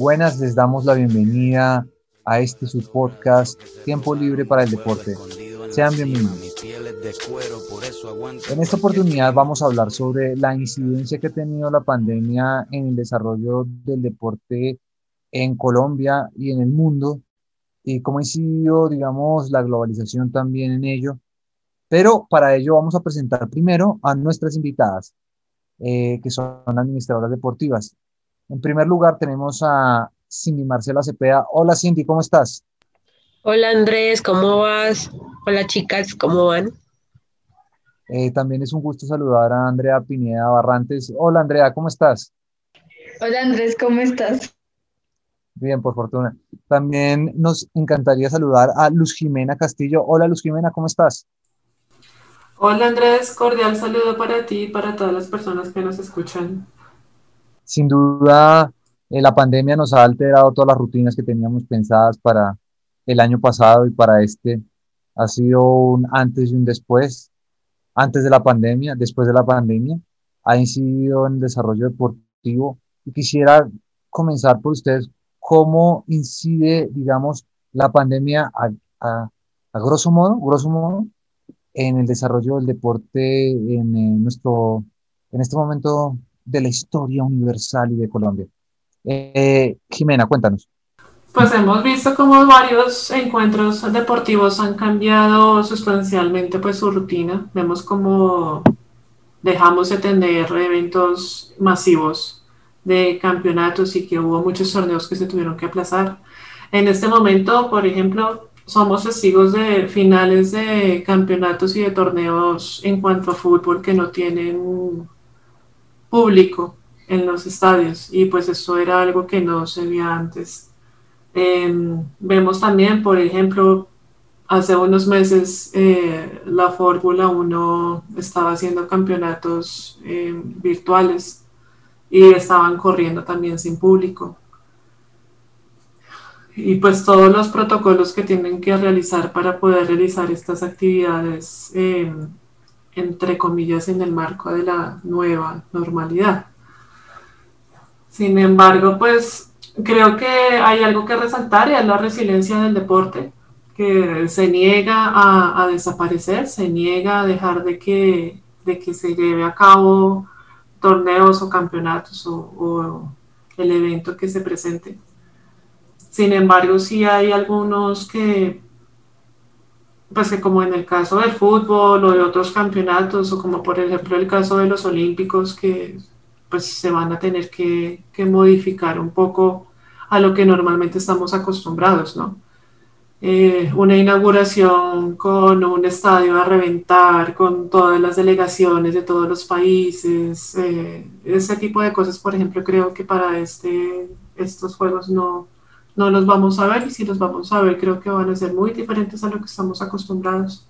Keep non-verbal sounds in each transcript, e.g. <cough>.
Buenas, les damos la bienvenida a este su podcast Tiempo Libre para el Deporte. Sean bienvenidos. En esta oportunidad vamos a hablar sobre la incidencia que ha tenido la pandemia en el desarrollo del deporte en Colombia y en el mundo y cómo ha incidido, digamos, la globalización también en ello. Pero para ello vamos a presentar primero a nuestras invitadas, eh, que son administradoras deportivas. En primer lugar tenemos a Cindy Marcela Cepeda. Hola Cindy, ¿cómo estás? Hola Andrés, ¿cómo vas? Hola chicas, ¿cómo van? Eh, también es un gusto saludar a Andrea Pineda Barrantes. Hola Andrea, ¿cómo estás? Hola Andrés, ¿cómo estás? Bien, por fortuna. También nos encantaría saludar a Luz Jimena Castillo. Hola Luz Jimena, ¿cómo estás? Hola Andrés, cordial saludo para ti y para todas las personas que nos escuchan. Sin duda, eh, la pandemia nos ha alterado todas las rutinas que teníamos pensadas para el año pasado y para este. Ha sido un antes y un después. Antes de la pandemia, después de la pandemia, ha incidido en el desarrollo deportivo. Y quisiera comenzar por ustedes cómo incide, digamos, la pandemia a, grosso modo, grosso modo, en el desarrollo del deporte en, eh, nuestro, en este momento de la historia universal y de Colombia. Eh, Jimena, cuéntanos. Pues hemos visto cómo varios encuentros deportivos han cambiado sustancialmente pues su rutina. Vemos cómo dejamos de tener eventos masivos de campeonatos y que hubo muchos torneos que se tuvieron que aplazar. En este momento, por ejemplo, somos testigos de finales de campeonatos y de torneos en cuanto a fútbol que no tienen público en los estadios y pues eso era algo que no se veía antes. Em, vemos también, por ejemplo, hace unos meses eh, la Fórmula 1 estaba haciendo campeonatos em, virtuales y estaban corriendo también sin público. Y pues todos los protocolos que tienen que realizar para poder realizar estas actividades, em, entre comillas, en el marco de la nueva normalidad. Sin embargo, pues creo que hay algo que resaltar y es la resiliencia del deporte, que se niega a, desaparecer, se niega a dejar de que, de que se lleve a cabo torneos o campeonatos o, el evento que se presente. Sin embargo, sí hay algunos que, pues que como en el caso del fútbol o de otros campeonatos, o como por ejemplo el caso de los olímpicos, que pues se van a tener que, que modificar un poco a lo que normalmente estamos acostumbrados, ¿no? Eh, una inauguración con un estadio a reventar, con todas las delegaciones de todos los países, eh, ese tipo de cosas, por ejemplo, creo que para este, estos juegos no, no los vamos a ver y si los vamos a ver creo que van a ser muy diferentes a lo que estamos acostumbrados.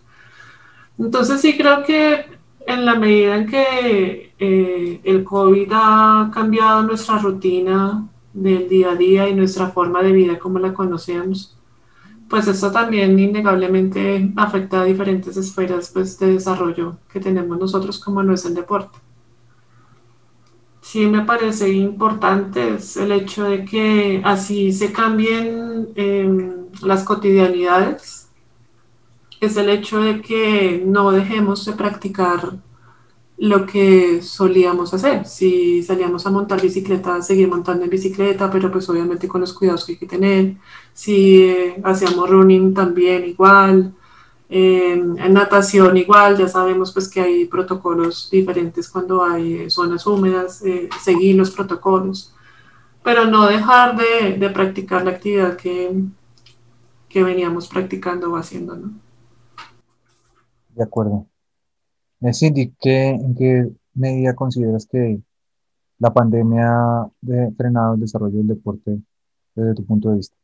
Entonces sí creo que en la medida en que eh, el COVID ha cambiado nuestra rutina del día a día y nuestra forma de vida como la conocemos, pues esto también innegablemente afecta a diferentes esferas pues, de desarrollo que tenemos nosotros como no es el deporte. Sí me parece importante el hecho de que así se cambien em, las cotidianidades, es el hecho de que no dejemos de practicar lo que solíamos hacer. Si salíamos a montar bicicleta, seguir montando en bicicleta, pero pues obviamente con los cuidados que hay que tener. Si eh, hacíamos running también igual. En natación igual, ya sabemos pues que hay protocolos diferentes cuando hay eh, zonas húmedas, eh, seguir los protocolos, pero no dejar de, de practicar la actividad que, que veníamos practicando o haciendo, ¿no? De acuerdo. Cindy, ¿en qué medida consideras que la pandemia ha frenado el desarrollo del deporte desde tu punto de vista?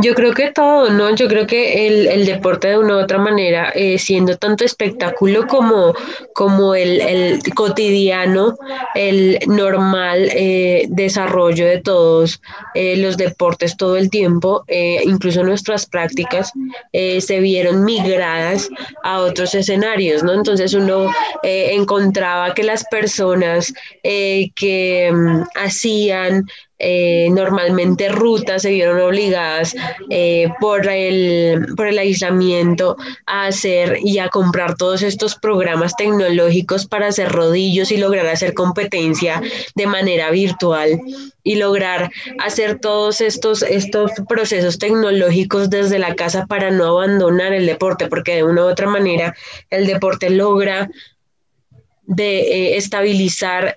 Yo creo que todo, ¿no? Yo creo que el, el deporte de una u otra manera, eh, siendo tanto espectáculo como, como el, el cotidiano, el normal eh, desarrollo de todos eh, los deportes todo el tiempo, incluso nuestras prácticas, se vieron migradas a otros escenarios, ¿no? Entonces uno encontraba que las personas que mm, hacían eh, normalmente rutas se vieron obligadas eh, por, el, por el aislamiento a hacer y a comprar todos estos programas tecnológicos para hacer rodillos y lograr hacer competencia de manera virtual y lograr hacer todos estos, estos procesos tecnológicos desde la casa para no abandonar el deporte, porque de una u otra manera el deporte logra de eh, estabilizar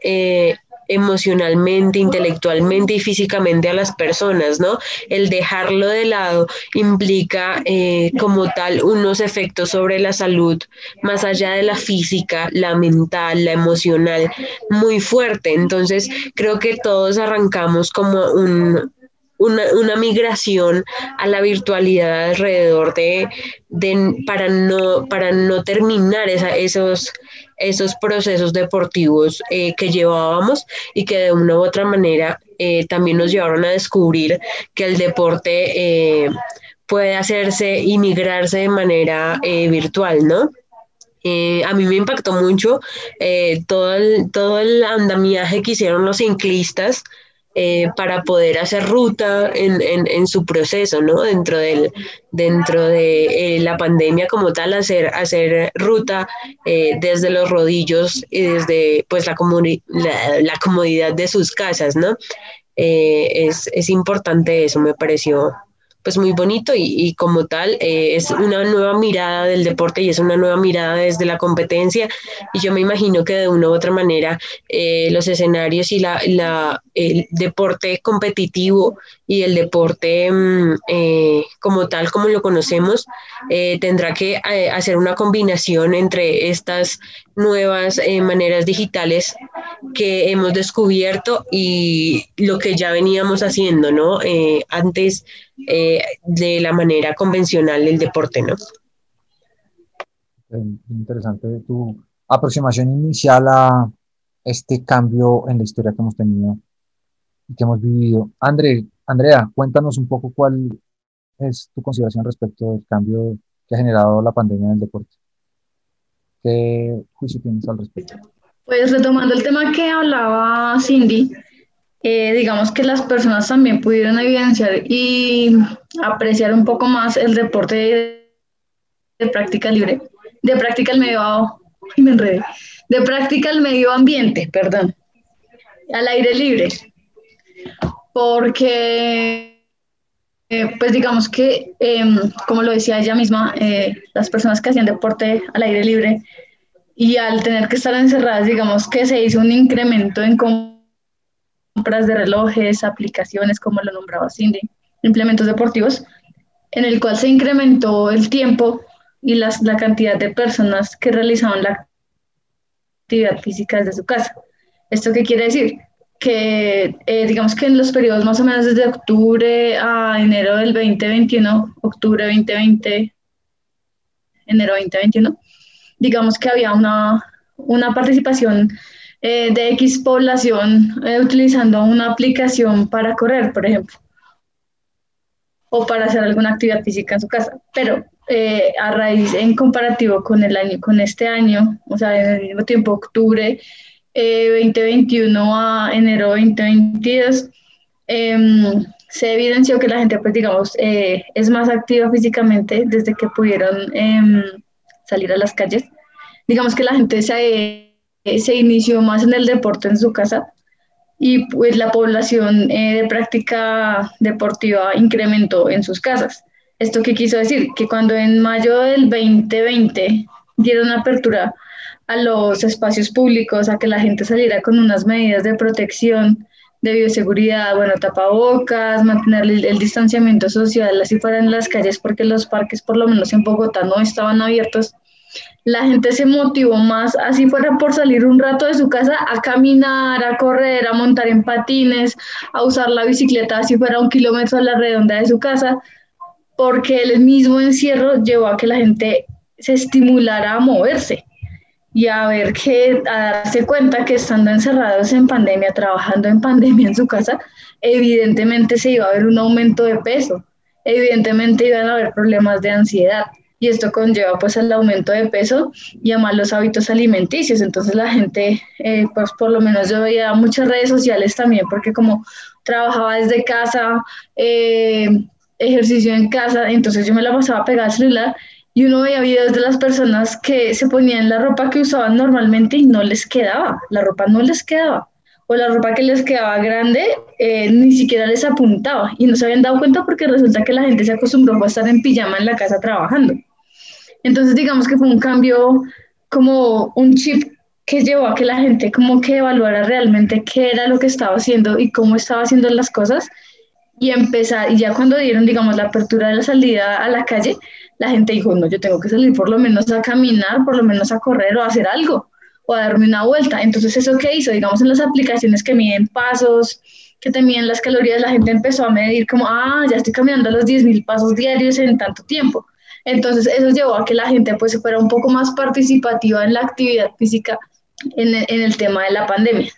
emocionalmente, intelectualmente y físicamente a las personas, ¿no? El dejarlo de lado implica eh, como tal unos efectos sobre la salud, más allá de la física, la mental, la emocional, muy fuerte. Entonces, creo que todos arrancamos como un, una, migración a la virtualidad alrededor de, para, no, para no terminar esos, esos procesos deportivos eh, que llevábamos y que de una u otra manera eh, también nos llevaron a descubrir que el deporte eh, puede hacerse y migrarse de manera virtual, ¿no? a mí me impactó mucho todo, el, todo el andamiaje que hicieron los ciclistas eh, para poder hacer ruta en, en, en, su proceso, ¿no? Dentro, del, dentro de eh, la pandemia como tal, hacer, hacer ruta eh, desde los rodillos y desde pues, la, la, la comodidad de sus casas, ¿no? es, es importante eso, me pareció pues muy bonito y, como tal eh, es una nueva mirada del deporte y es una nueva mirada desde la competencia y yo me imagino que de una u otra manera eh, los escenarios y la, el deporte competitivo y el deporte mm, eh, como tal como lo conocemos tendrá que hacer una combinación entre estas nuevas maneras digitales que hemos descubierto y lo que ya veníamos haciendo, ¿no? antes eh, de la manera convencional del deporte, ¿no? Interesante tu aproximación inicial a este cambio en la historia que hemos tenido y que hemos vivido. André, Andrea, cuéntanos un poco cuál es tu consideración respecto del cambio que ha generado la pandemia en el deporte. ¿Qué juicio tienes al respecto? Pues retomando el tema que hablaba Cindy, eh, digamos que las personas también pudieron evidenciar y apreciar un poco más el deporte de, práctica libre, de práctica al medio, me de práctica al medio ambiente, perdón, al aire libre, porque eh, pues digamos que, em, como lo decía ella misma, eh, las personas que hacían deporte al aire libre y al tener que estar encerradas, digamos que se hizo un incremento en cómo compras de relojes, aplicaciones, como lo nombraba Cindy, implementos deportivos, en el cual se incrementó el tiempo y las, la cantidad de personas que realizaban la actividad física desde su casa. ¿Esto qué quiere decir? Que eh, digamos que en los periodos más o menos desde octubre a enero del 2021, octubre 2020, enero 2021, digamos que había una, una participación eh, de X población eh, utilizando una aplicación para correr, por ejemplo, o para hacer alguna actividad física en su casa. Pero eh, a raíz, en comparativo con el año, con este año, o sea, en el mismo tiempo, octubre 2021 a enero 2022, em, se evidenció que la gente, pues digamos, es más activa físicamente desde que pudieron em, salir a las calles. Digamos que la gente se eh, se inició más en el deporte en su casa y pues la población eh, de práctica deportiva incrementó en sus casas. ¿Esto qué quiso decir? Que cuando en mayo del 2020 dieron apertura a los espacios públicos, a que la gente saliera con unas medidas de protección, de bioseguridad, bueno, tapabocas, mantener el, el distanciamiento social, así fuera en las calles, porque los parques, por lo menos en Bogotá, no estaban abiertos la gente se motivó más, así fuera por salir un rato de su casa, a caminar, a correr, a montar en patines, a usar la bicicleta, así fuera un kilómetro a la redonda de su casa, porque el mismo encierro llevó a que la gente se estimulara a moverse y a ver que, a darse cuenta que estando encerrados en pandemia, trabajando en pandemia en su casa, evidentemente se iba a ver un aumento de peso, evidentemente iban a haber problemas de ansiedad y esto conlleva pues el aumento de peso y a malos hábitos alimenticios. Entonces la gente, eh, pues por lo menos yo veía muchas redes sociales también porque como trabajaba desde casa, eh, ejercicio en casa, entonces yo me la pasaba pegada al celular y uno veía videos de las personas que se ponían la ropa que usaban normalmente y no les quedaba, la ropa no les quedaba, o la ropa que les quedaba grande eh, ni siquiera les apuntaba y no se habían dado cuenta porque resulta que la gente se acostumbró a estar en pijama en la casa trabajando. Entonces digamos que fue un cambio como un chip que llevó a que la gente como que evaluara realmente qué era lo que estaba haciendo y cómo estaba haciendo las cosas y empezar, y ya cuando dieron, digamos, la apertura de la salida a la calle, la gente dijo, no, yo tengo que salir por lo menos a caminar, por lo menos a correr o a hacer algo, o a darme una vuelta. Entonces, ¿eso qué hizo? Digamos, en las aplicaciones que miden pasos, que te miden las calorías, la gente empezó a medir como, ah, ya estoy caminando los 10.000 pasos diarios en tanto tiempo. Entonces, eso llevó a que la gente pues fuera un poco más participativa en la actividad física en en el tema de la pandemia.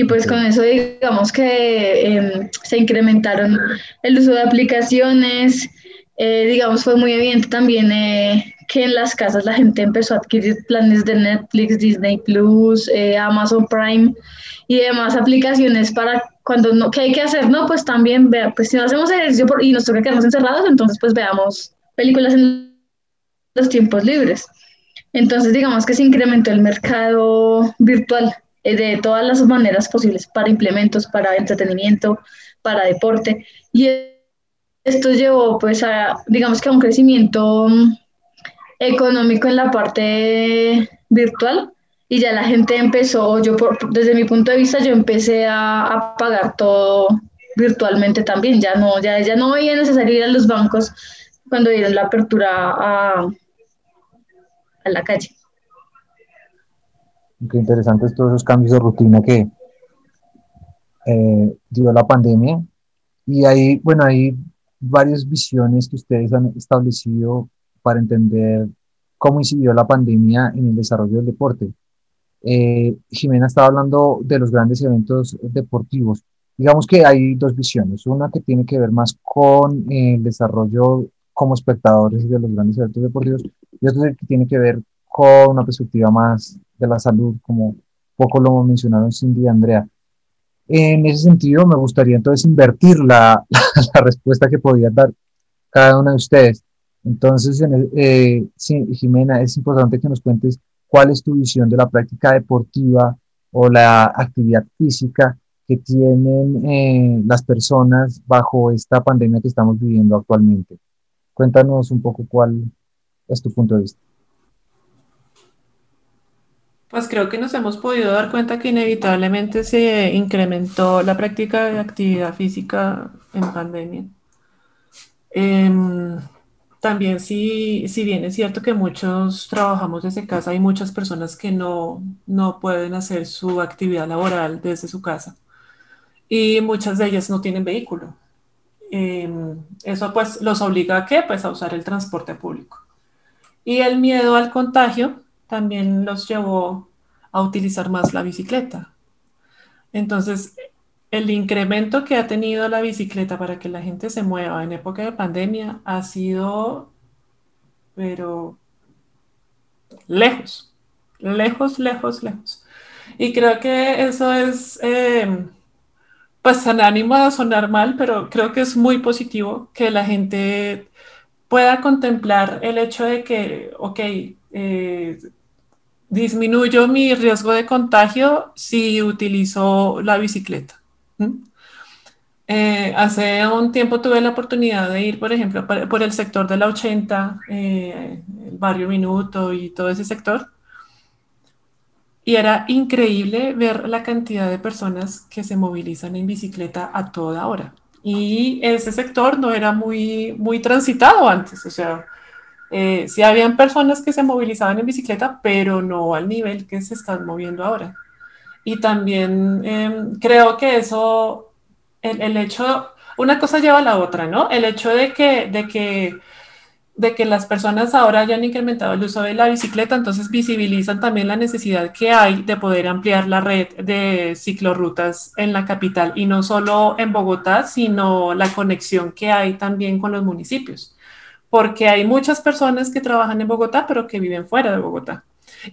Y pues con eso digamos que em, se incrementaron el uso de aplicaciones, eh, digamos fue muy evidente también eh, que en las casas la gente empezó a adquirir planes de Netflix, Disney Plus, eh, Amazon Prime y demás aplicaciones para cuando no, ¿qué hay que hacer? No, pues también, vea, pues si no hacemos ejercicio y nos toca quedarnos encerrados, entonces pues veamos películas en los tiempos libres. Entonces digamos que se incrementó el mercado virtual eh, de todas las maneras posibles para implementos, para entretenimiento, para deporte. Y esto llevó pues a, digamos que a un crecimiento mm, económico en la parte virtual y ya la gente empezó, yo desde mi punto de vista, yo empecé a, pagar todo virtualmente también, ya no, ya, ya no veía necesario ir a los bancos cuando dieron la apertura a, a la calle. Qué interesantes todos esos cambios de rutina que eh, dio la pandemia. Y hay, bueno, hay varias visiones que ustedes han establecido para entender cómo incidió la pandemia en el desarrollo del deporte. Eh, Jimena estaba hablando de los grandes eventos deportivos. Digamos que hay dos visiones, una que tiene que ver más con el desarrollo como espectadores de los grandes eventos deportivos y otra que tiene que ver con una perspectiva más de la salud, como poco lo mencionaron Cindy y Andrea. En ese sentido, me gustaría entonces invertir la, <laughs> respuesta que podía dar cada una de ustedes. Entonces, eh, Jimena, es importante que nos cuentes cuál es tu visión de la práctica deportiva o la actividad física que tienen eh, las personas bajo esta pandemia que estamos viviendo actualmente. Cuéntanos un poco cuál es tu punto de vista. Pues creo que nos hemos podido dar cuenta que inevitablemente se incrementó la práctica de actividad física en pandemia. Em, también si, si bien es cierto que muchos trabajamos desde casa, hay muchas personas que no, no pueden hacer su actividad laboral desde su casa y muchas de ellas no tienen vehículo. Em, eso pues los obliga a qué? Pues a usar el transporte público. Y el miedo al contagio también los llevó a utilizar más la bicicleta. Entonces, el incremento que ha tenido la bicicleta para que la gente se mueva en época de pandemia ha sido, pero lejos, lejos, lejos, lejos. Y creo que eso es, eh, pues, an ánimo a sonar mal, pero creo que es muy positivo que la gente pueda contemplar el hecho de que, ok, eh, disminuyo mi riesgo de contagio si utilizo la bicicleta. Eh, hace un tiempo tuve la oportunidad de ir, por ejemplo, por, el sector de la 80, eh, el barrio Minuto y todo ese sector. Y era increíble ver la cantidad de personas que se movilizan en bicicleta a toda hora. Y ese sector no era muy, muy transitado antes, o sea, eh, sí habían personas que se movilizaban en bicicleta, pero no al nivel que se están moviendo ahora. Y también em, creo que eso, el, hecho, una cosa lleva a la otra, ¿no? El hecho de que, de que de que las personas ahora hayan incrementado el uso de la bicicleta, entonces visibilizan también la necesidad que hay de poder ampliar la red de ciclorrutas en la capital y no solo en Bogotá, sino la conexión que hay también con los municipios, porque hay muchas personas que trabajan en Bogotá, pero que viven fuera de Bogotá.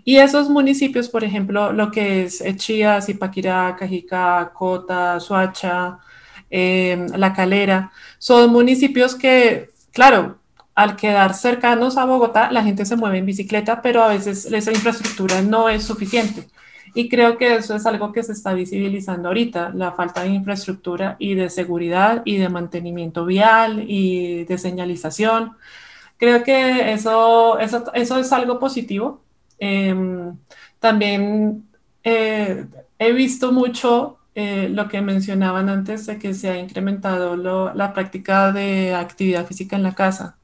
Y esos municipios, por ejemplo, lo que es Chía, Zipaquirá, Cajicá, Cota, Suacha, eh, La Calera, son municipios que, claro, al quedar cercanos a Bogotá, la gente se mueve en bicicleta, pero a veces esa infraestructura no es suficiente. Y creo que eso es algo que se está visibilizando ahorita, la falta de infraestructura y de seguridad y de mantenimiento vial y de señalización. Creo que eso, eso, eso es algo positivo. Em, también eh, he visto mucho eh, lo que mencionaban antes de que se ha incrementado la práctica de actividad física en la casa.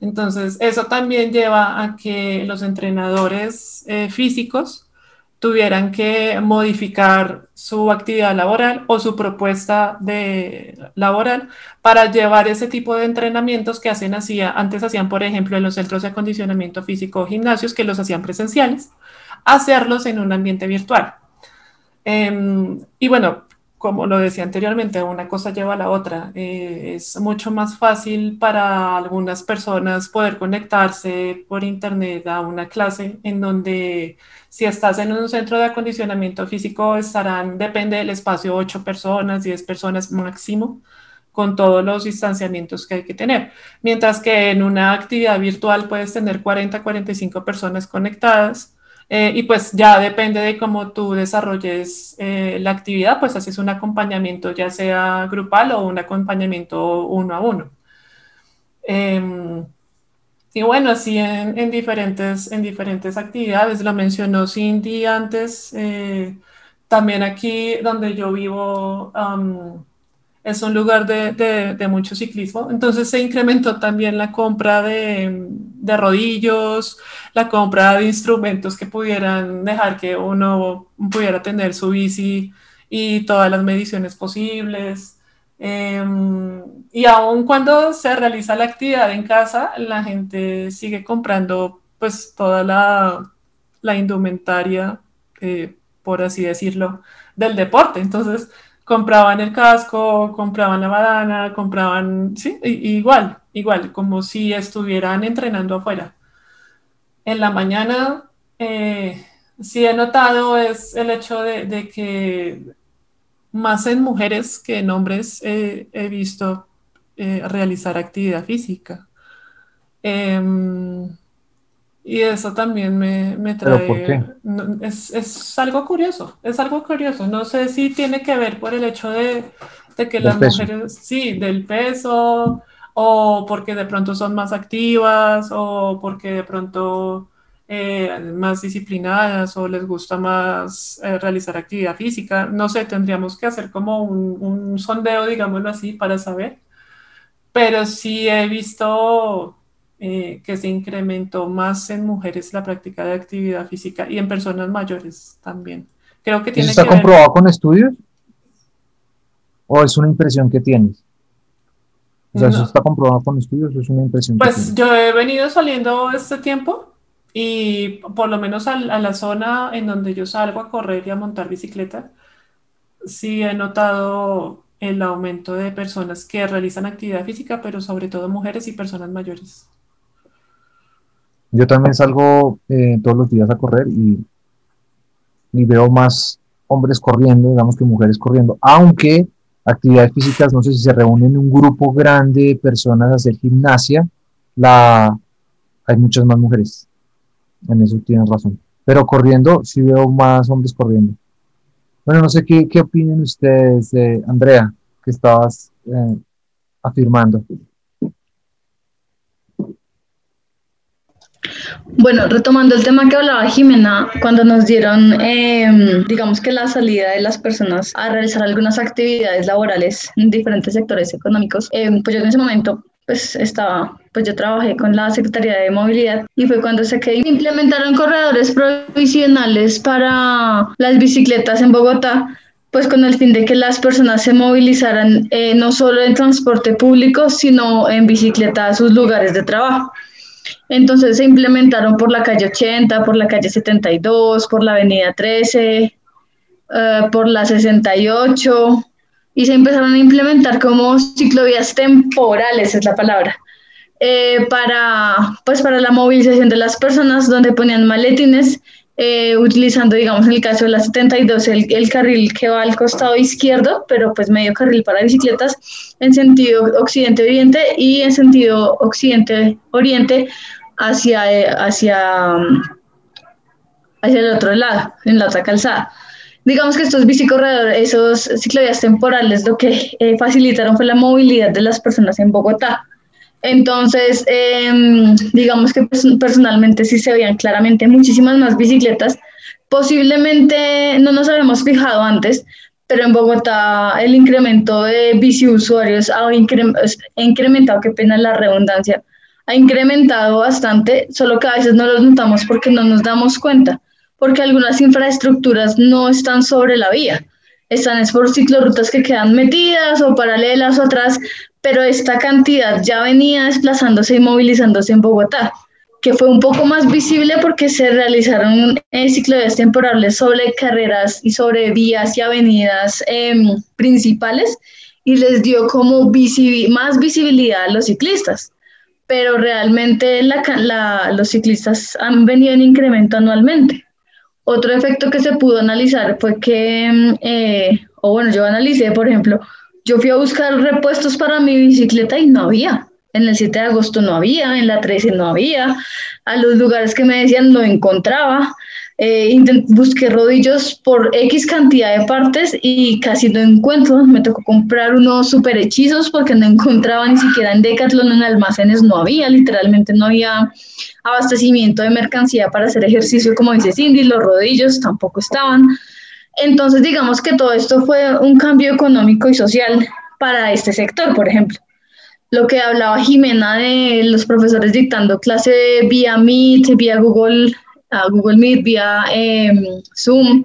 Entonces, eso también lleva a que los entrenadores eh, físicos tuvieran que modificar su actividad laboral o su propuesta de laboral para llevar ese tipo de entrenamientos que hacen así, antes hacían, por ejemplo, en los centros de acondicionamiento físico o gimnasios, que los hacían presenciales, hacerlos en un ambiente virtual. Em, y bueno, como lo decía anteriormente, una cosa lleva a la otra. Eh, es mucho más fácil para algunas personas poder conectarse por internet a una clase en donde si estás en un centro de acondicionamiento físico estarán, depende del espacio, 8 personas, 10 personas máximo con todos los distanciamientos que hay que tener. Mientras que en una actividad virtual puedes tener 40, 45 personas conectadas eh, y pues ya depende de cómo tú desarrolles eh, la actividad, pues haces un acompañamiento ya sea grupal o un acompañamiento uno a uno. Em, y bueno, así en, en, diferentes, en diferentes actividades, lo mencionó Cindy antes, eh, también aquí donde yo vivo, es un lugar de, mucho ciclismo, entonces se incrementó también la compra de, de, rodillos, la compra de instrumentos que pudieran dejar que uno pudiera tener su bici y todas las mediciones posibles. Em, y aun cuando se realiza la actividad en casa, la gente sigue comprando pues toda la, la indumentaria, eh, por así decirlo, del deporte. Entonces, compraban el casco, compraban la badana, compraban, sí, igual, igual, como si estuvieran entrenando afuera. En la mañana, eh, sí he notado es el hecho de, que más en mujeres que en hombres he visto eh, realizar actividad física. Y eso también me, me trae... Es, es, algo curioso, es algo curioso. No sé si tiene que ver por el hecho de, de que las mujeres, sí, del peso, o porque de pronto son más activas, o porque de pronto eh, más disciplinadas, o les gusta más eh, realizar actividad física. No sé, tendríamos que hacer como un, un sondeo, digámoslo así, para saber. Pero sí he visto eh, que se incrementó más en mujeres la práctica de actividad física y en personas mayores también. Creo que tiene ¿Eso está comprobado con estudios? ¿O es una impresión que tienes? O sea, ¿eso está comprobado con estudios o es una impresión? Pues yo he venido saliendo este tiempo y por lo menos a, a, la zona en donde yo salgo a correr y a montar bicicleta, sí he notado el aumento de personas que realizan actividad física, pero sobre todo mujeres y personas mayores. Yo también salgo eh, todos los días a correr y, y, veo más hombres corriendo, digamos que mujeres corriendo, aunque actividades físicas, no sé si se reúnen un grupo grande de personas a hacer gimnasia, la, hay muchas más mujeres. En eso tienes razón. Pero corriendo, sí veo más hombres corriendo. Bueno, no sé qué, qué opinan ustedes, Andrea, que estabas eh, afirmando. Bueno, retomando el tema que hablaba Jimena, cuando nos dieron, em, digamos que la salida de las personas a realizar algunas actividades laborales en diferentes sectores económicos, em, pues yo en ese momento pues estaba, pues yo trabajé con la Secretaría de Movilidad y fue cuando se implementaron corredores provisionales para las bicicletas en Bogotá, pues con el fin de que las personas se movilizaran eh, no solo en transporte público, sino en bicicleta a sus lugares de trabajo. Entonces se implementaron por la calle 80, por la calle 72, por la avenida 13, eh, por la 68, y se empezaron a implementar como ciclovías temporales, es la palabra, eh, para, pues para la movilización de las personas, donde ponían maletines, eh, utilizando, digamos, en el caso de la 72, el, el, carril que va al costado izquierdo, pero pues medio carril para bicicletas, en sentido occidente-oriente y en sentido occidente-oriente hacia, hacia, hacia el otro lado, en la otra calzada digamos que estos bicicorredores, esos ciclovías temporales, lo que eh, facilitaron fue la movilidad de las personas en Bogotá. Entonces, em, digamos que personalmente sí se veían claramente muchísimas más bicicletas. Posiblemente no nos habíamos fijado antes, pero en Bogotá el incremento de biciusuarios ha incrementado, qué pena la redundancia, ha incrementado bastante, solo que a veces no lo notamos porque no nos damos cuenta porque algunas infraestructuras no están sobre la vía. Están es por ciclorrutas que quedan metidas o paralelas o atrás, pero esta cantidad ya venía desplazándose y movilizándose en Bogotá, que fue un poco más visible porque se realizaron eh, temporales sobre carreras y sobre vías y avenidas em, principales y les dio como más visibilidad a los ciclistas pero realmente los ciclistas han venido en incremento anualmente. Otro efecto que se pudo analizar fue que, mm, eh, o bueno, yo analicé, por ejemplo, yo fui a buscar repuestos para mi bicicleta y no había. En el 7 de agosto no había, en la 13 no había, a los lugares que me decían no encontraba. Eh, busqué rodillos por X cantidad de partes y casi no encuentro. Me tocó comprar unos super hechizos porque no encontraba ni siquiera en Decathlon, en almacenes no había, literalmente no había abastecimiento de mercancía para hacer ejercicio, como dice Cindy, los rodillos tampoco estaban. Entonces, digamos que todo esto fue un cambio económico y social para este sector, por ejemplo. Lo que hablaba Jimena de los profesores dictando clase vía Meet, vía Google, Google Meet, vía em, Zoom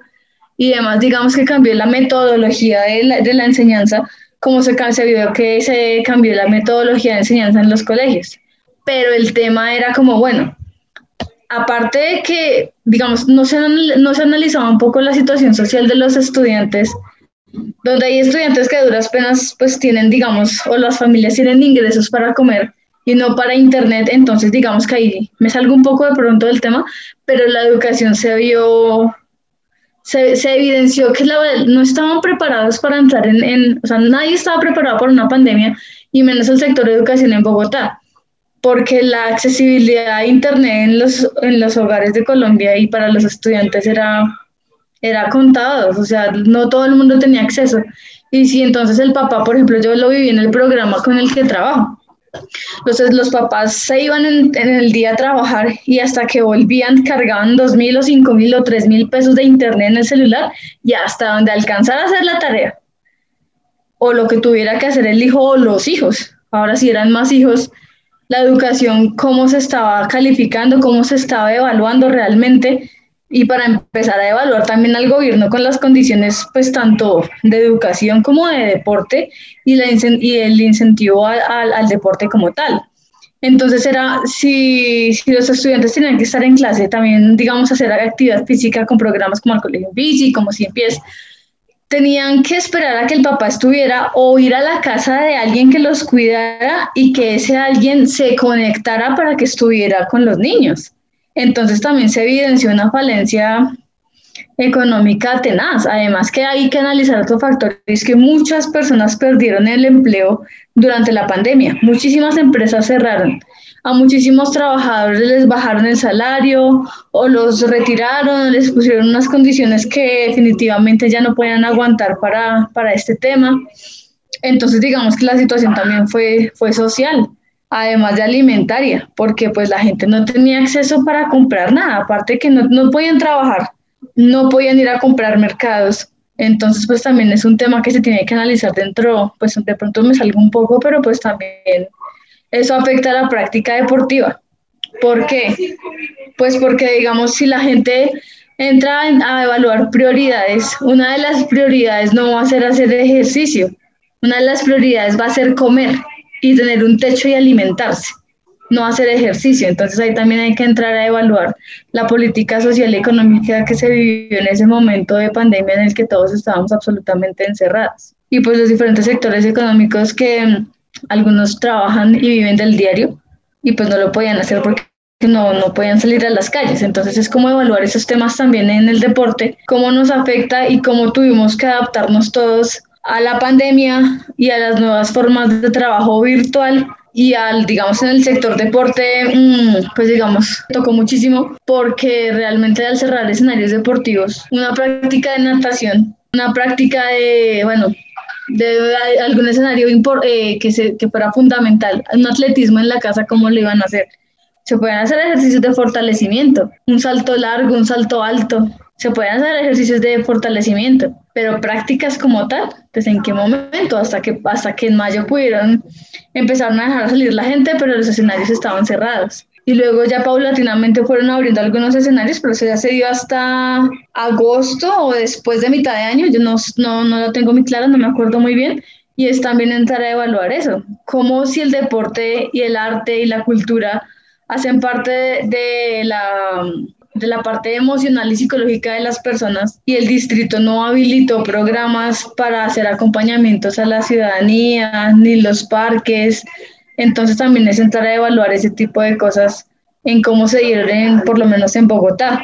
y demás, digamos que cambió la metodología de la, de la enseñanza, como se, se vio que se cambió la metodología de enseñanza en los colegios. Pero el tema era como, bueno, aparte de que, digamos, no se, no se analizaba un poco la situación social de los estudiantes, donde hay estudiantes que a duras penas pues tienen, digamos, o las familias tienen ingresos para comer y no para internet, entonces digamos que ahí me salgo un poco de pronto del tema, pero la educación se vio, se, se evidenció que la, no estaban preparados para entrar en, en, o sea, nadie estaba preparado para una pandemia y menos el sector de educación en Bogotá porque la accesibilidad a Internet en los, en los hogares de Colombia y para los estudiantes era, era contado, o sea, no todo el mundo tenía acceso. Y si entonces el papá, por ejemplo, yo lo viví en el programa con el que trabajo. Entonces los papás se iban en, el día a trabajar y hasta que volvían cargaban dos mil o cinco mil o tres mil pesos de internet en el celular y hasta donde alcanzara a hacer la tarea o lo que tuviera que hacer el hijo o los hijos. Ahora si eran más hijos, la educación, cómo se estaba calificando, cómo se estaba evaluando realmente y para empezar a evaluar también al gobierno con las condiciones, pues tanto de educación como de deporte y, la, y el incentivo al deporte como tal. Entonces era, si, si, los estudiantes tenían que estar en clase, también, digamos, hacer actividad física con programas como el Colegio Bici, como si empieza tenían que esperar a que el papá estuviera o ir a la casa de alguien que los cuidara y que ese alguien se conectara para que estuviera con los niños. Entonces también se evidenció una falencia económica tenaz. Además que hay que analizar otro factor, es que muchas personas perdieron el empleo durante la pandemia. Muchísimas empresas cerraron a muchísimos trabajadores les bajaron el salario o los retiraron, les pusieron unas condiciones que definitivamente ya no pueden aguantar para, para este tema. Entonces digamos que la situación también fue, fue social, además de alimentaria, porque pues la gente no tenía acceso para comprar nada, aparte que no, no podían trabajar, no podían ir a comprar mercados. Entonces, pues también es un tema que se tiene que analizar dentro, pues de pronto me salgo un poco, pero pues también eso afecta a la práctica deportiva. ¿Por qué? Pues porque, digamos, si la gente entra a evaluar prioridades, una de las prioridades no va a ser hacer ejercicio, una de las prioridades va a ser comer y tener un techo y alimentarse, no hacer ejercicio. Entonces ahí también hay que entrar a evaluar la política social y económica que se vivió en ese momento de pandemia en el que todos estábamos absolutamente encerrados. Y pues los diferentes sectores económicos que mm, algunos trabajan y viven del diario y pues no lo podían hacer porque no, no podían salir a las calles. Entonces es como evaluar esos temas también en el deporte, cómo nos afecta y cómo tuvimos que adaptarnos todos a la pandemia y a las nuevas formas de trabajo virtual y al, digamos, en el sector deporte, mm, pues digamos, tocó muchísimo porque realmente al cerrar escenarios deportivos, una práctica de natación, una práctica de, bueno, de algún escenario eh, que, se, que fuera fundamental, un atletismo en la casa, ¿cómo lo iban a hacer? Se pueden hacer ejercicios de fortalecimiento, un salto largo, un salto alto, se pueden hacer ejercicios de fortalecimiento, pero prácticas como tal, pues en qué momento, hasta que, hasta que en mayo pudieron empezar a dejar salir la gente, pero los escenarios estaban cerrados. Y luego ya paulatinamente fueron abriendo algunos escenarios, pero eso ya se dio hasta agosto o después de mitad de año, yo no, no, no lo tengo muy claro, no me acuerdo muy bien, y es también entrar a evaluar eso, como si el deporte y el arte y la cultura hacen parte de la de la parte emocional y psicológica de las personas y el distrito no habilitó programas para hacer acompañamientos a la ciudadanía, ni los parques. Entonces también es entrar a evaluar ese tipo de cosas en cómo se dieron, por lo menos en Bogotá.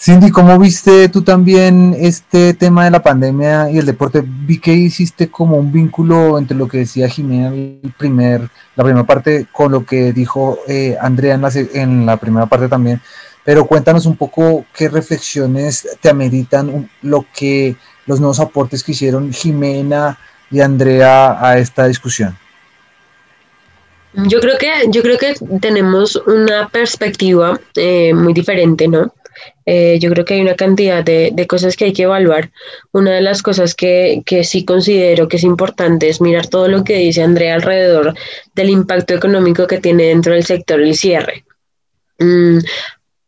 Cindy, ¿cómo viste tú también este tema de la pandemia y el deporte? Vi que hiciste como un vínculo entre lo que decía Jimena el primer, la primera parte con lo que dijo eh, Andrea en la, en la primera parte también, pero cuéntanos un poco qué reflexiones te ameritan lo que los nuevos aportes que hicieron Jimena y Andrea a esta discusión. Yo creo que, yo creo que tenemos una perspectiva eh, muy diferente, ¿no? Eh, yo creo que hay una cantidad de, cosas que hay que evaluar. Una de las cosas que, sí considero que es importante es mirar todo lo que dice Andrea alrededor del impacto económico que tiene dentro del sector el cierre. Mm,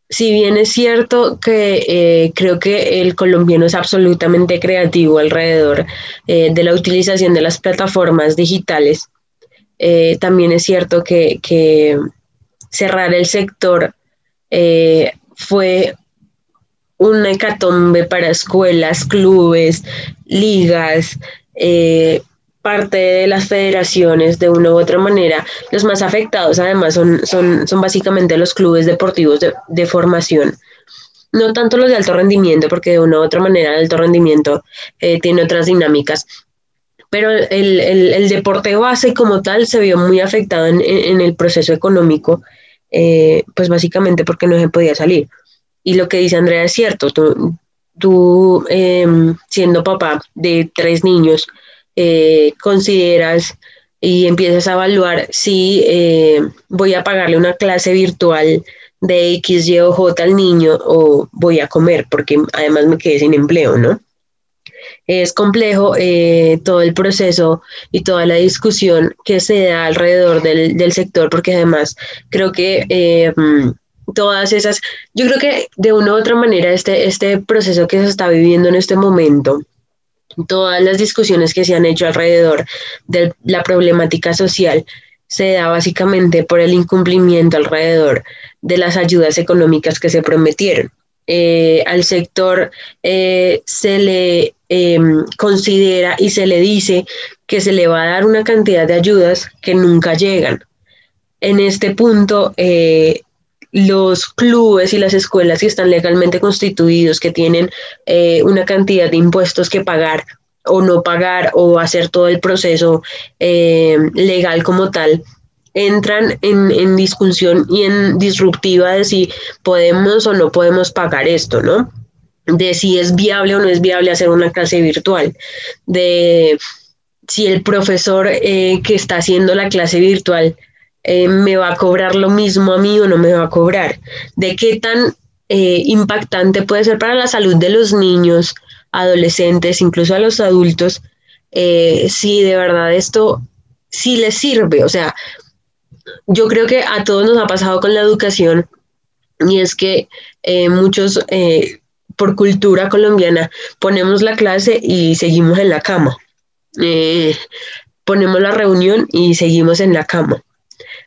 si bien es cierto que eh, creo que el colombiano es absolutamente creativo alrededor eh, de la utilización de las plataformas digitales, también es cierto que, que cerrar el sector fue una hecatombe para escuelas, clubes, ligas, eh, parte de las federaciones de una u otra manera. Los más afectados además son, son, son básicamente los clubes deportivos de, formación. No tanto los de alto rendimiento, porque de una u otra manera el alto rendimiento eh, tiene otras dinámicas, pero el, deporte base como tal se vio muy afectado en, el proceso económico, eh, pues básicamente porque no se podía salir. Y lo que dice Andrea es cierto, tú, em, siendo papá de tres niños, eh, consideras y empiezas a evaluar si eh, voy a pagarle una clase virtual de X, Y o J al niño o voy a comer, porque además me quedé sin empleo, ¿no? Es complejo eh, todo el proceso y toda la discusión que se da alrededor del, del sector, porque además creo que todas esas, yo creo que de una u otra manera este, este proceso que se está viviendo en este momento, todas las discusiones que se han hecho alrededor de la problemática social, se da básicamente por el incumplimiento alrededor de las ayudas económicas que se prometieron. Eh, al sector eh, se le em, considera y se le dice que se le va a dar una cantidad de ayudas que nunca llegan. En este punto, eh, los clubes y las escuelas que están legalmente constituidos, que tienen eh, una cantidad de impuestos que pagar o no pagar o hacer todo el proceso eh, legal como tal, entran en, en, discusión y en disruptiva de si podemos o no podemos pagar esto, ¿no? De si es viable o no es viable hacer una clase virtual, de si el profesor eh, que está haciendo la clase virtual eh, me va a cobrar lo mismo a mí o no me va a cobrar, de qué tan eh, impactante puede ser para la salud de los niños, adolescentes, incluso a los adultos, eh, si de verdad esto sí les sirve. O sea, yo creo que a todos nos ha pasado con la educación y es que eh, muchos, eh, por cultura colombiana, ponemos la clase y seguimos en la cama. Eh, ponemos la reunión y seguimos en la cama.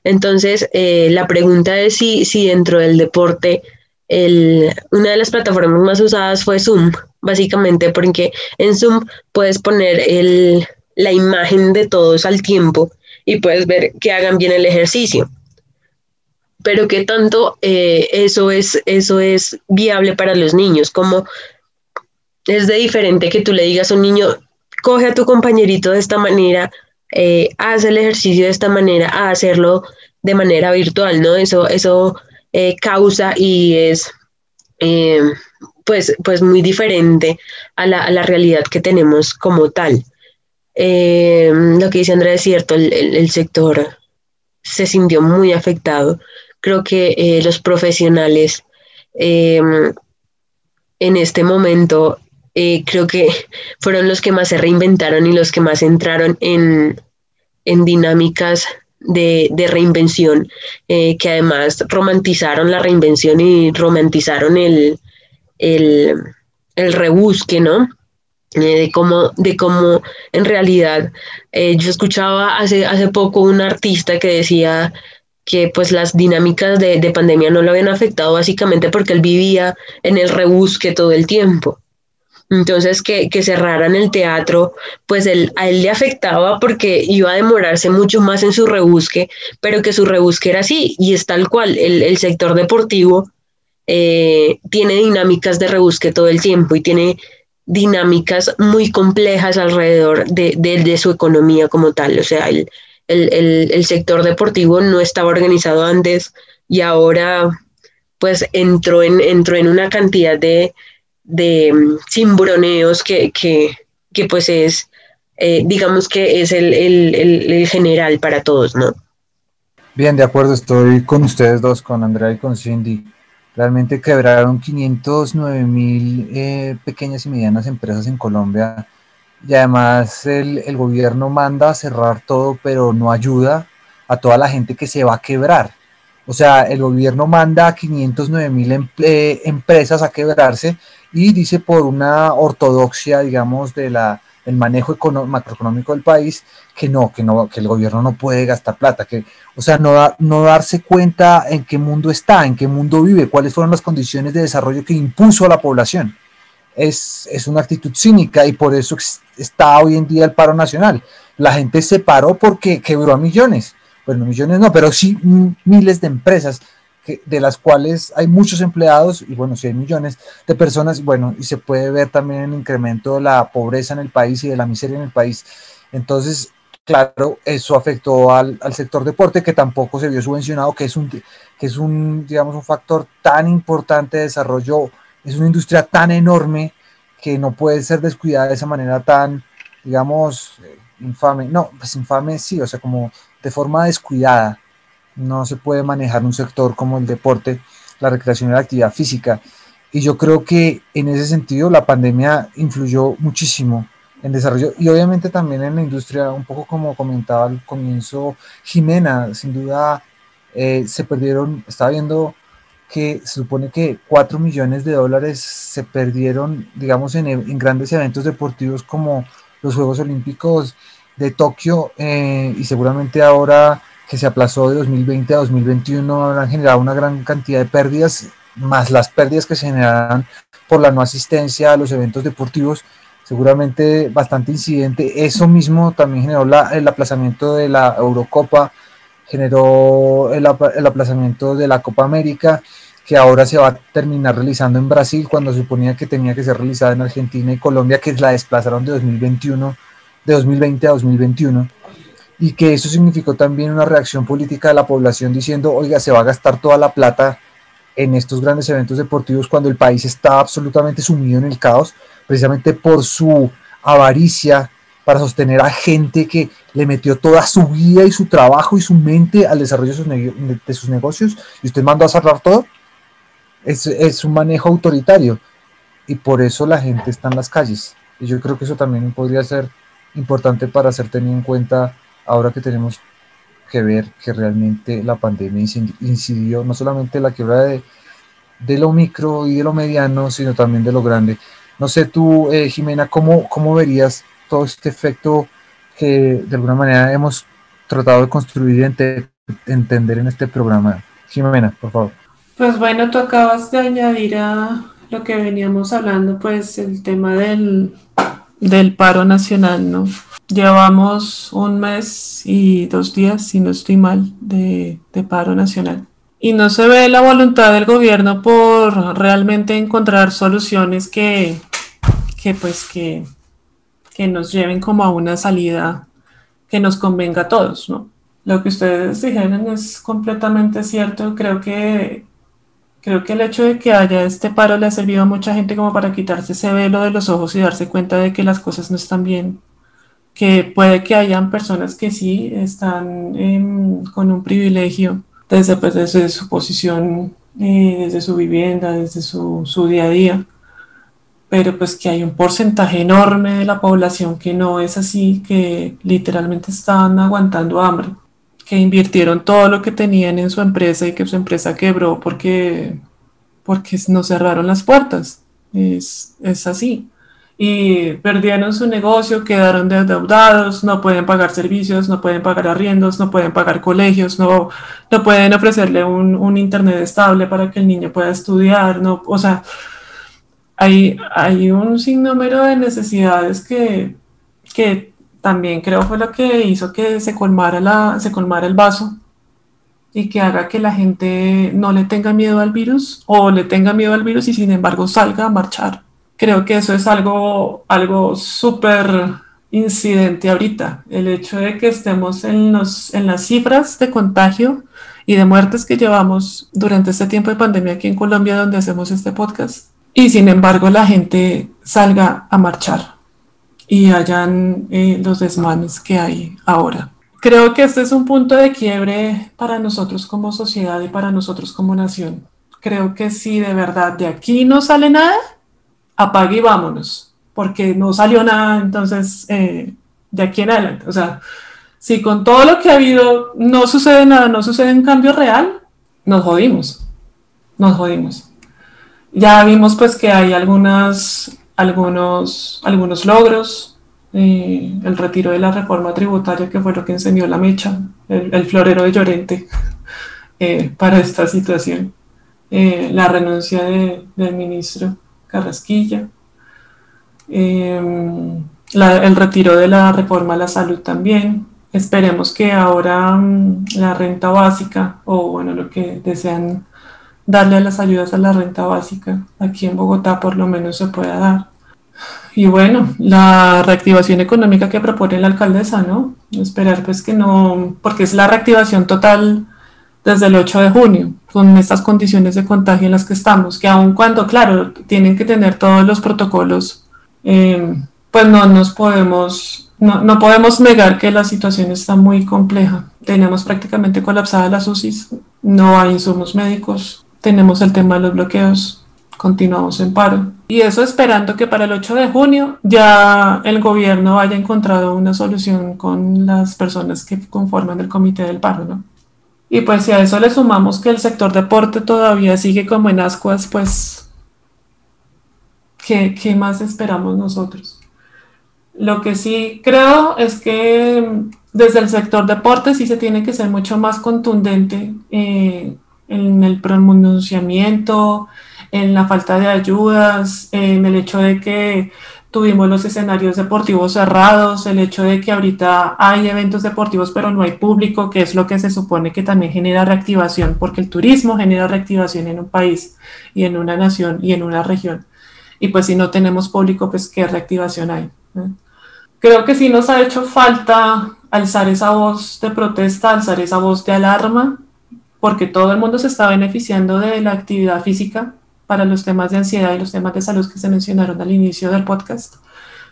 Entonces, la pregunta es si, si dentro del deporte, el, una de las plataformas más usadas fue Zoom, básicamente porque en Zoom puedes poner el, la imagen de todos al tiempo y puedes ver que hagan bien el ejercicio. Pero qué tanto eh, eso, es, eso es viable para los niños, como es de diferente que tú le digas a un niño, coge a tu compañerito de esta manera, eh, el ejercicio de esta manera, a hacerlo de manera virtual, ¿no? Eso, eso eh, causa y es pues, pues muy diferente a la, a la realidad que tenemos como tal. Eh, lo que dice Andrea es cierto, el, sector se sintió muy afectado. Creo que eh, los profesionales en este momento eh, creo que fueron los que más se reinventaron y los que más entraron en, dinámicas de, reinvención, que además romantizaron la reinvención y romantizaron el, el, el rebusque, ¿no? Eh, de cómo, de cómo en realidad eh, yo escuchaba hace, hace poco un artista que decía que pues las dinámicas de, de, pandemia no lo habían afectado básicamente porque él vivía en el rebusque todo el tiempo. Entonces que, que cerraran el teatro, pues él, a él le afectaba porque iba a demorarse mucho más en su rebusque, pero que su rebusque era así y es tal cual. El, el sector deportivo eh, tiene dinámicas de rebusque todo el tiempo y tiene dinámicas muy complejas alrededor de, su economía como tal. O sea, el, el, sector deportivo no estaba organizado antes y ahora pues entró en, entró en una cantidad de, de cimbroneos que, que, que pues es, eh, digamos que es el, el, general para todos, ¿no? Bien, de acuerdo, estoy con ustedes dos, con Andrea y con Cindy. Realmente quebraron 509 mil eh, pequeñas y medianas empresas en Colombia y además el, el, gobierno manda a cerrar todo, pero no ayuda a toda la gente que se va a quebrar. O sea, el gobierno manda a 509 mil eh, empresas a quebrarse y dice por una ortodoxia, digamos, de la, el manejo macroeconómico del país, que no, que no, que el gobierno no puede gastar plata, que, o sea, no, no darse cuenta en qué mundo está, en qué mundo vive, cuáles fueron las condiciones de desarrollo que impuso a la población. Es, es una actitud cínica y por eso está hoy en día el paro nacional. La gente se paró porque quebró a millones, bueno, millones no, pero sí miles de empresas de las cuales hay muchos empleados y bueno, si hay millones de personas, bueno, y se puede ver también el incremento de la pobreza en el país y de la miseria en el país. Entonces, claro, eso afectó al, al sector deporte que tampoco se vio subvencionado, que es un, que es un, digamos, un factor tan importante de desarrollo, es una industria tan enorme que no puede ser descuidada de esa manera tan, digamos, eh, infame, no, pues infame sí, o sea, como de forma descuidada no se puede manejar un sector como el deporte, la recreación y la actividad física. Y yo creo que en ese sentido la pandemia influyó muchísimo en desarrollo y obviamente también en la industria, un poco como comentaba al comienzo Jimena, sin duda eh, se perdieron, estaba viendo que se supone que 4 millones de dólares se perdieron, digamos, en, grandes eventos deportivos como los Juegos Olímpicos de Tokio eh, y seguramente ahora que se aplazó de 2020 a 2021 han generado una gran cantidad de pérdidas, más las pérdidas que se generarán por la no asistencia a los eventos deportivos, seguramente bastante incidente. Eso mismo también generó el aplazamiento de la Eurocopa, generó el, el, aplazamiento de la Copa América, que ahora se va a terminar realizando en Brasil, cuando se suponía que tenía que ser realizada en Argentina y Colombia, que la desplazaron de 2021, de 2020 a 2021 y que eso significó también una reacción política de la población diciendo, oiga, se va a gastar toda la plata en estos grandes eventos deportivos cuando el país está absolutamente sumido en el caos, precisamente por su avaricia para sostener a gente que le metió toda su vida y su trabajo y su mente al desarrollo de sus, negocios y usted mandó a cerrar todo. Es, es un manejo autoritario y por eso la gente está en las calles. Y yo creo que eso también podría ser importante para ser tenido en cuenta ahora que tenemos que ver que realmente la pandemia incidió no solamente en la quebrada de, de lo micro y de lo mediano, sino también de lo grande. No sé tú, eh, Jimena, ¿cómo, ¿cómo verías todo este efecto que de alguna manera hemos tratado de construir y entender en este programa? Jimena, por favor. Pues bueno, tú acabas de añadir a lo que veníamos hablando, pues el tema del, del paro nacional, ¿no? Llevamos un mes y dos días, si no estoy mal, de, de paro nacional y no se ve la voluntad del gobierno por realmente encontrar soluciones que, que pues que, que nos lleven como a una salida que nos convenga a todos, ¿no? Lo que ustedes dijeron es completamente cierto. Creo que, creo que el hecho de que haya este paro le ha servido a mucha gente como para quitarse ese velo de los ojos y darse cuenta de que las cosas no están bien. Que puede que hayan personas que sí están con un privilegio desde, pues, su posición, eh, desde su vivienda, desde su, su, día a día. Pero pues que hay un porcentaje enorme de la población que no es así, que literalmente están aguantando hambre, que invirtieron todo lo que tenían en su empresa y que su empresa quebró porque, porque nos cerraron las puertas. Es, es así y perdieron su negocio, quedaron endeudados, no pueden pagar servicios, no pueden pagar arriendos, no pueden pagar colegios, no, no pueden ofrecerle un, un internet estable para que el niño pueda estudiar, no, o sea, hay, hay un sinnúmero de necesidades que, que también creo fue lo que hizo que se colmara, la, se colmara el vaso y que haga que la gente no le tenga miedo al virus o le tenga miedo al virus y sin embargo salga a marchar creo que eso es algo, algo súper incidente ahorita, el hecho de que estemos en, los, en las cifras de contagio y de muertes que llevamos durante este tiempo de pandemia aquí en Colombia donde hacemos este podcast y sin embargo la gente salga a marchar y hayan eh, los desmanes que hay ahora. Creo que este es un punto de quiebre para nosotros como sociedad y para nosotros como nación. Creo que si de verdad de aquí no sale nada, apague y vámonos, porque no salió nada entonces eh, de aquí en adelante. O sea, si con todo lo que ha habido no sucede nada, no sucede un cambio real, nos jodimos, nos jodimos. Ya vimos pues que hay algunas, algunos, algunos logros, eh, el retiro de la reforma tributaria que fue lo que encendió la mecha, el, florero de Llorente <laughs> eh, para esta situación, la renuncia del ministro Carrasquilla. Em, el retiro de la reforma a la salud también. Esperemos que ahora mm, la renta básica o bueno, lo que desean darle a las ayudas a la renta básica aquí en Bogotá por lo menos se pueda dar. Y bueno, la reactivación económica que propone la alcaldesa, ¿no? Esperar pues que no, porque es la reactivación total desde el 8 de junio, con estas condiciones de contagio en las que estamos, que aun cuando, claro, tienen que tener todos los protocolos, eh, pues no nos podemos, no, no, podemos negar que la situación está muy compleja. Tenemos prácticamente colapsadas las UCIs, no hay insumos médicos, tenemos el tema de los bloqueos, continuamos en paro. Y eso esperando que para el 8 de junio ya el gobierno haya encontrado una solución con las personas que conforman el comité del paro, ¿no? Y pues si a eso le sumamos que el sector deporte todavía sigue como en ascuas, pues, ¿qué, qué más esperamos nosotros? Lo que sí creo es que mm, desde el sector deporte sí se tiene que ser mucho más contundente eh, en el pronunciamiento, en la falta de ayudas, en el hecho de que tuvimos los escenarios deportivos cerrados, el hecho de que ahorita hay eventos deportivos pero no hay público, que es lo que se supone que también genera reactivación, porque el turismo genera reactivación en un país y en una nación y en una región. Y pues si no tenemos público, pues qué reactivación hay. Creo que sí nos ha hecho falta alzar esa voz de protesta, alzar esa voz de alarma, porque todo el mundo se está beneficiando de la actividad física, para los temas de ansiedad y los temas de salud que se mencionaron al inicio del podcast,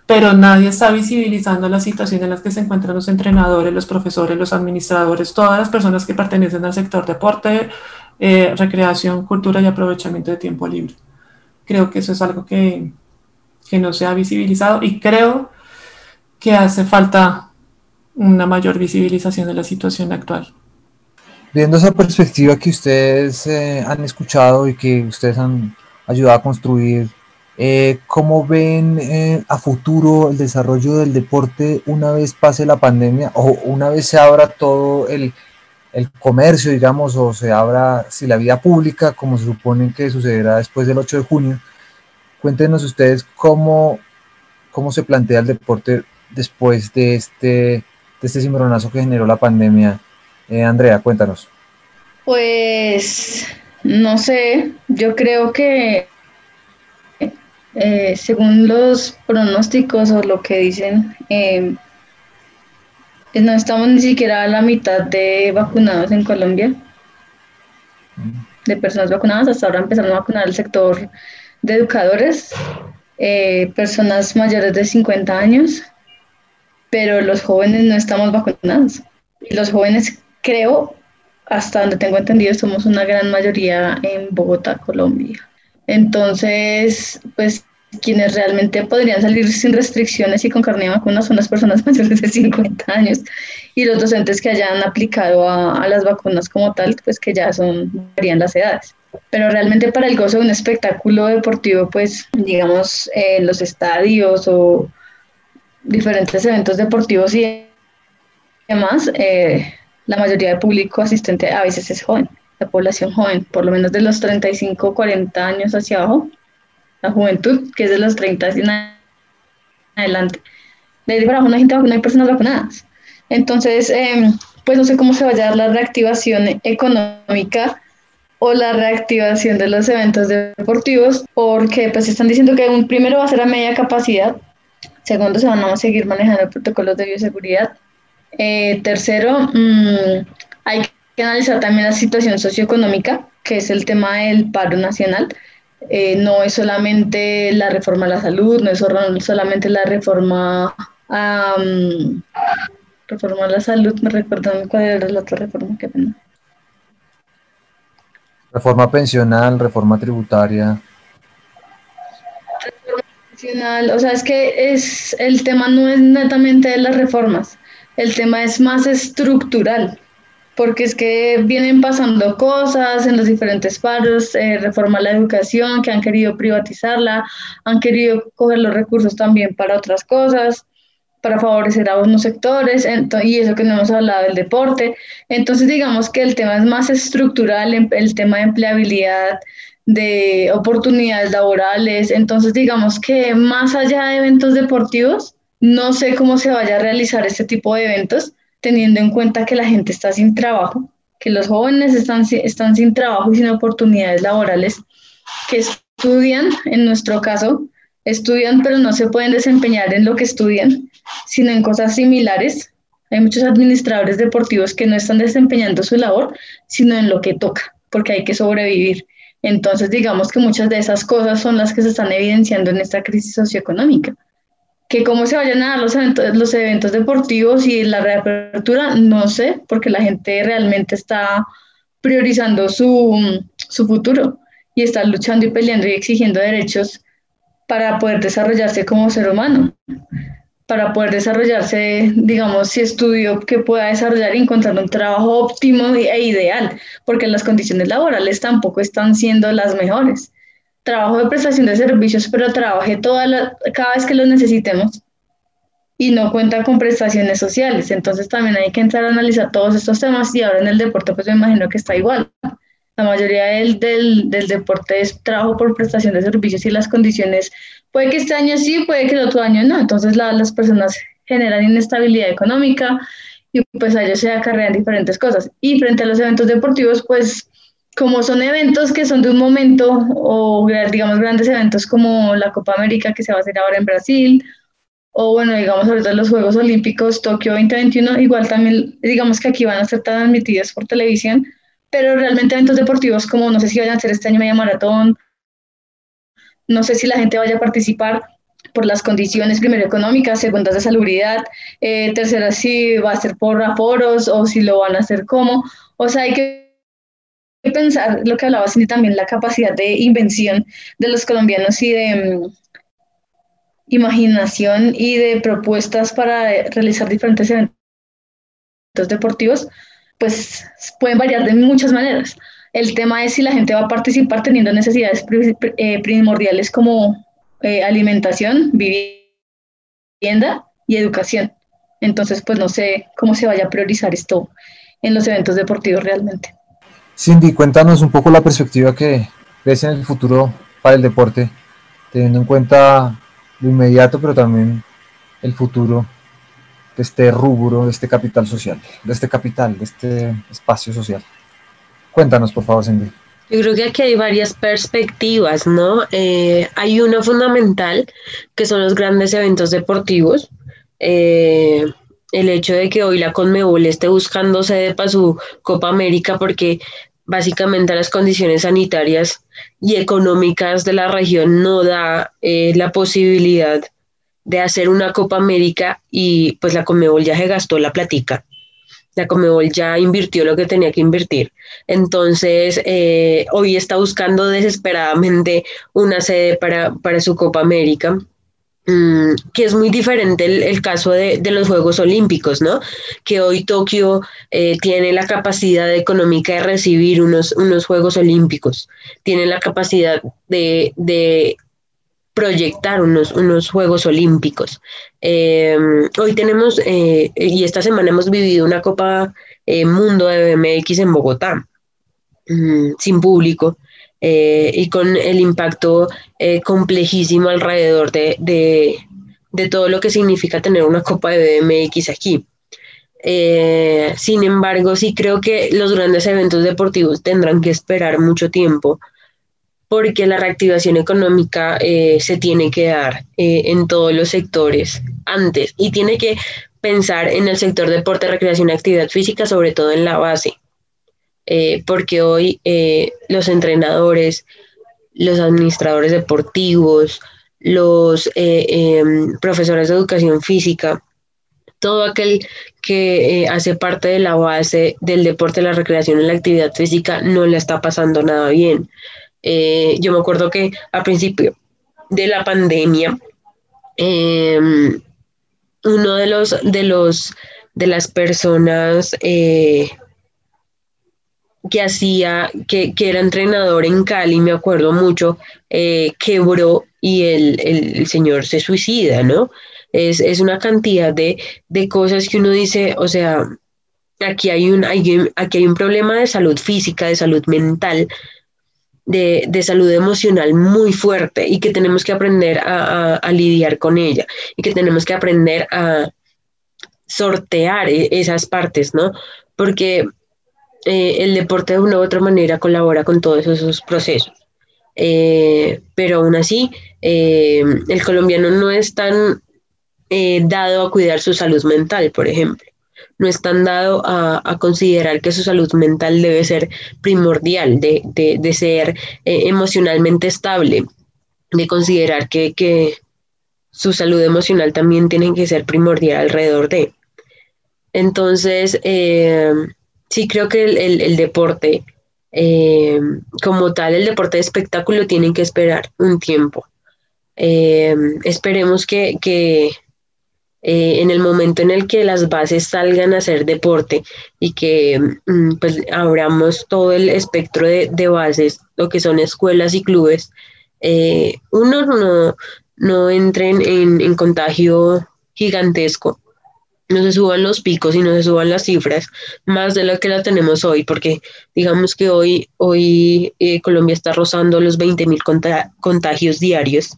pero nadie está visibilizando la situación en la que se encuentran los entrenadores, los profesores, los administradores, todas las personas que pertenecen al sector deporte, eh, recreación, cultura y aprovechamiento de tiempo libre. Creo que eso es algo que, que no se ha visibilizado y creo que hace falta una mayor visibilización de la situación actual. Viendo esa perspectiva que ustedes eh, han escuchado y que ustedes han ayudado a construir, eh, ¿cómo ven eh, a futuro el desarrollo del deporte una vez pase la pandemia o una vez se abra todo el, el comercio, digamos, o se abra si la vida pública, como se supone que sucederá después del 8 de junio? Cuéntenos ustedes cómo, cómo se plantea el deporte después de este, de este cimbronazo que generó la pandemia eh, Andrea, cuéntanos. Pues no sé, yo creo que eh, según los pronósticos o lo que dicen, em, no estamos ni siquiera a la mitad de vacunados en Colombia, de personas vacunadas. Hasta ahora empezaron a vacunar el sector de educadores, eh, personas mayores de 50 años, pero los jóvenes no estamos vacunados. Y los jóvenes creo, hasta donde tengo entendido, somos una gran mayoría en Bogotá, Colombia. Entonces, pues quienes realmente podrían salir sin restricciones y con carne de vacuna son las personas <laughs> mayores de 50 años y los docentes que hayan aplicado a, las vacunas como tal, pues que ya son, varían las edades. Pero realmente para el gozo de un espectáculo deportivo, pues digamos, en los estadios o diferentes eventos deportivos y demás, eh, la mayoría de público asistente a veces es joven, la población joven, por lo menos de los 35, 40 años hacia abajo, la juventud, que es de los 30 en adelante. De ahí para abajo no hay, gente, hay personas vacunadas. Entonces, em, pues no sé cómo se va a dar la reactivación económica o la reactivación de los eventos deportivos, porque pues están diciendo que un primero va a ser a media capacidad, segundo se van a seguir manejando protocolos de bioseguridad, eh, tercero, mm, hay que analizar también la situación socioeconómica, que es el tema del paro nacional. Eh, no es solamente la reforma a la salud, no es solamente la reforma a reforma a la salud, me recuerdan cuál era la otra reforma que pena. Reforma pensional, reforma tributaria. Reforma pensional, o sea, es que es el tema no es netamente de las reformas, el tema es más estructural, porque es que vienen pasando cosas en los diferentes paros, eh, reforma la educación, que han querido privatizarla, han querido coger los recursos también para otras cosas, para favorecer a unos sectores, y eso que no hemos hablado del deporte. Entonces, digamos que el tema es más estructural, em, el tema de empleabilidad, de oportunidades laborales. Entonces, digamos que más allá de eventos deportivos, no sé cómo se vaya a realizar este tipo de eventos, teniendo en cuenta que la gente está sin trabajo, que los jóvenes están, están sin trabajo y sin oportunidades laborales, que estudian, en nuestro caso, estudian pero no se pueden desempeñar en lo que estudian, sino en cosas similares. Hay muchos administradores deportivos que no están desempeñando su labor, sino en lo que toca, porque hay que sobrevivir. Entonces, digamos que muchas de esas cosas son las que se están evidenciando en esta crisis socioeconómica que cómo se vayan a dar los eventos, deportivos y la reapertura, no sé, porque la gente realmente está priorizando su, su futuro y está luchando y peleando y exigiendo derechos para poder desarrollarse como ser humano, para poder desarrollarse, digamos, si estudio que pueda desarrollar y encontrar un trabajo óptimo e ideal, porque las condiciones laborales tampoco están siendo las mejores trabajo de prestación de servicios, pero trabaje toda la, cada vez que lo necesitemos y no cuenta con prestaciones sociales. Entonces también hay que entrar a analizar todos estos temas y ahora en el deporte pues me imagino que está igual. La mayoría del, del, del deporte es trabajo por prestación de servicios y las condiciones, puede que este año sí, puede que el otro año no. Entonces la, las personas generan inestabilidad económica y pues a ellos se acarrean diferentes cosas. Y frente a los eventos deportivos, pues como son eventos que son de un momento, o digamos grandes eventos como la Copa América que se va a hacer ahora en Brasil, o bueno, digamos ahorita los Juegos Olímpicos Tokio 2021, igual también digamos que aquí van a ser transmitidos por televisión, pero realmente eventos deportivos como no sé si vayan a hacer este año media maratón, no sé si la gente vaya a participar por las condiciones, primero económicas, segundas de salubridad, eh, tercera si va a ser por aforos o si lo van a hacer como, o sea, hay que pensar lo que hablaba Cindy también, la capacidad de invención de los colombianos y de mm, imaginación y de propuestas para realizar diferentes eventos deportivos, pues pueden variar de muchas maneras. El tema es si la gente va a participar teniendo necesidades eh, primordiales como eh, alimentación, vivienda y educación. Entonces, pues no sé cómo se vaya a priorizar esto en los eventos deportivos realmente. Cindy, cuéntanos un poco la perspectiva que ves en el futuro para el deporte, teniendo en cuenta lo inmediato, pero también el futuro de este rubro, de este capital social, de este capital, de este espacio social. Cuéntanos, por favor, Cindy. Yo creo que aquí hay varias perspectivas, ¿no? Eh, hay una fundamental, que son los grandes eventos deportivos. Eh, el hecho de que hoy la Conmebol esté buscando sede para su Copa América porque básicamente las condiciones sanitarias y económicas de la región no da eh, la posibilidad de hacer una Copa América y pues la Conmebol ya se gastó la platica. La Comebol ya invirtió lo que tenía que invertir. Entonces, eh, hoy está buscando desesperadamente una sede para, para su Copa América que es muy diferente el, caso de, los Juegos Olímpicos, ¿no? Que hoy Tokio eh, tiene la capacidad económica de recibir unos, unos Juegos Olímpicos, tiene la capacidad de, proyectar unos, unos Juegos Olímpicos. Em, hoy tenemos, eh, y esta semana hemos vivido una Copa eh, Mundo de BMX en Bogotá, mm, sin público. Eh, y con el impacto eh, complejísimo alrededor de, de, todo lo que significa tener una Copa de BMX aquí. Eh, sin embargo, sí creo que los grandes eventos deportivos tendrán que esperar mucho tiempo porque la reactivación económica se tiene que dar en todos los sectores antes y tiene que pensar en el sector deporte, recreación y actividad física, sobre todo en la base. Eh, porque hoy eh, los entrenadores, los administradores deportivos, los eh, em, profesores de educación física, todo aquel que hace parte de la base del deporte, la recreación y la actividad física no le está pasando nada bien. yo me acuerdo que a principio de la pandemia, em, uno de los de los de las personas que hacía, que, era entrenador en Cali, me acuerdo mucho, eh, quebró y el, señor se suicida, ¿no? Es, una cantidad de, cosas que uno dice, o sea, aquí hay, un, aquí hay un problema de salud física, de salud mental, de, salud emocional muy fuerte y que tenemos que aprender a, a, lidiar con ella y que tenemos que aprender a sortear e, esas partes, ¿no? Porque eh, el deporte de una u otra manera colabora con todos esos procesos. Eh, pero aún así, eh, el colombiano no es tan dado a cuidar su salud mental, por ejemplo. No es tan dado a, considerar que su salud mental debe ser primordial, de, ser emocionalmente estable, de considerar que, que su salud emocional también tiene que ser primordial alrededor de. Entonces, sí creo que el, deporte, eh, como tal, el deporte de espectáculo tiene que esperar un tiempo. Eh, esperemos que, eh, en el momento en el que las bases salgan a hacer deporte y que mm, pues abramos todo el espectro de, bases, lo que son escuelas y clubes, uno no, no entren en contagio gigantesco no se suban los picos y no se suban las cifras más de lo que la tenemos hoy, porque digamos que hoy, hoy eh, Colombia está rozando los 20 mil contagios diarios.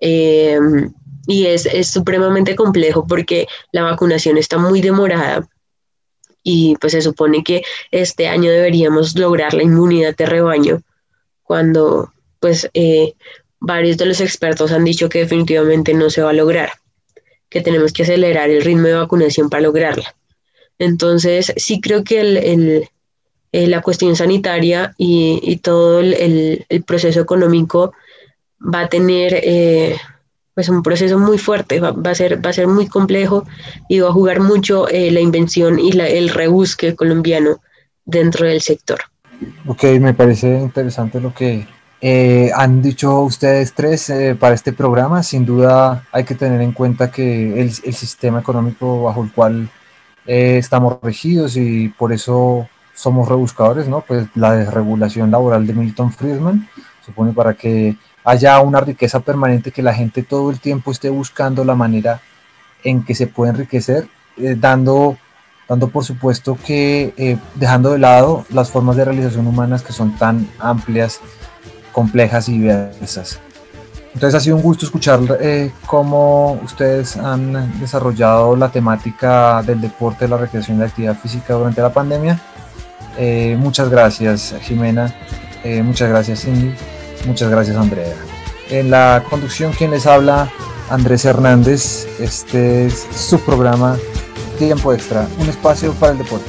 Em, y es, es, supremamente complejo porque la vacunación está muy demorada y pues se supone que este año deberíamos lograr la inmunidad de rebaño cuando pues eh, varios de los expertos han dicho que definitivamente no se va a lograr que tenemos que acelerar el ritmo de vacunación para lograrla. Entonces, sí creo que el, eh, la cuestión sanitaria y, todo el, proceso económico va a tener eh, pues un proceso muy fuerte, va, a ser, va a ser muy complejo y va a jugar mucho eh, la invención y el rebusque colombiano dentro del sector. Ok, me parece interesante lo que eh, han dicho ustedes tres eh, para este programa, sin duda hay que tener en cuenta que el, sistema económico bajo el cual eh, estamos regidos y por eso somos rebuscadores, ¿no? Pues la desregulación laboral de Milton Friedman supone para que haya una riqueza permanente, que la gente todo el tiempo esté buscando la manera en que se puede enriquecer, dando, dando por supuesto que dejando de lado las formas de realización humanas que son tan amplias, complejas y diversas. Entonces ha sido un gusto escuchar eh, cómo ustedes han desarrollado la temática del deporte, la recreación y la actividad física durante la pandemia. Eh, muchas gracias Jimena, eh, muchas gracias Cindy, muchas gracias Andrea. En la conducción quien les habla, Andrés Hernández, este es su programa Tiempo Extra, un espacio para el deporte.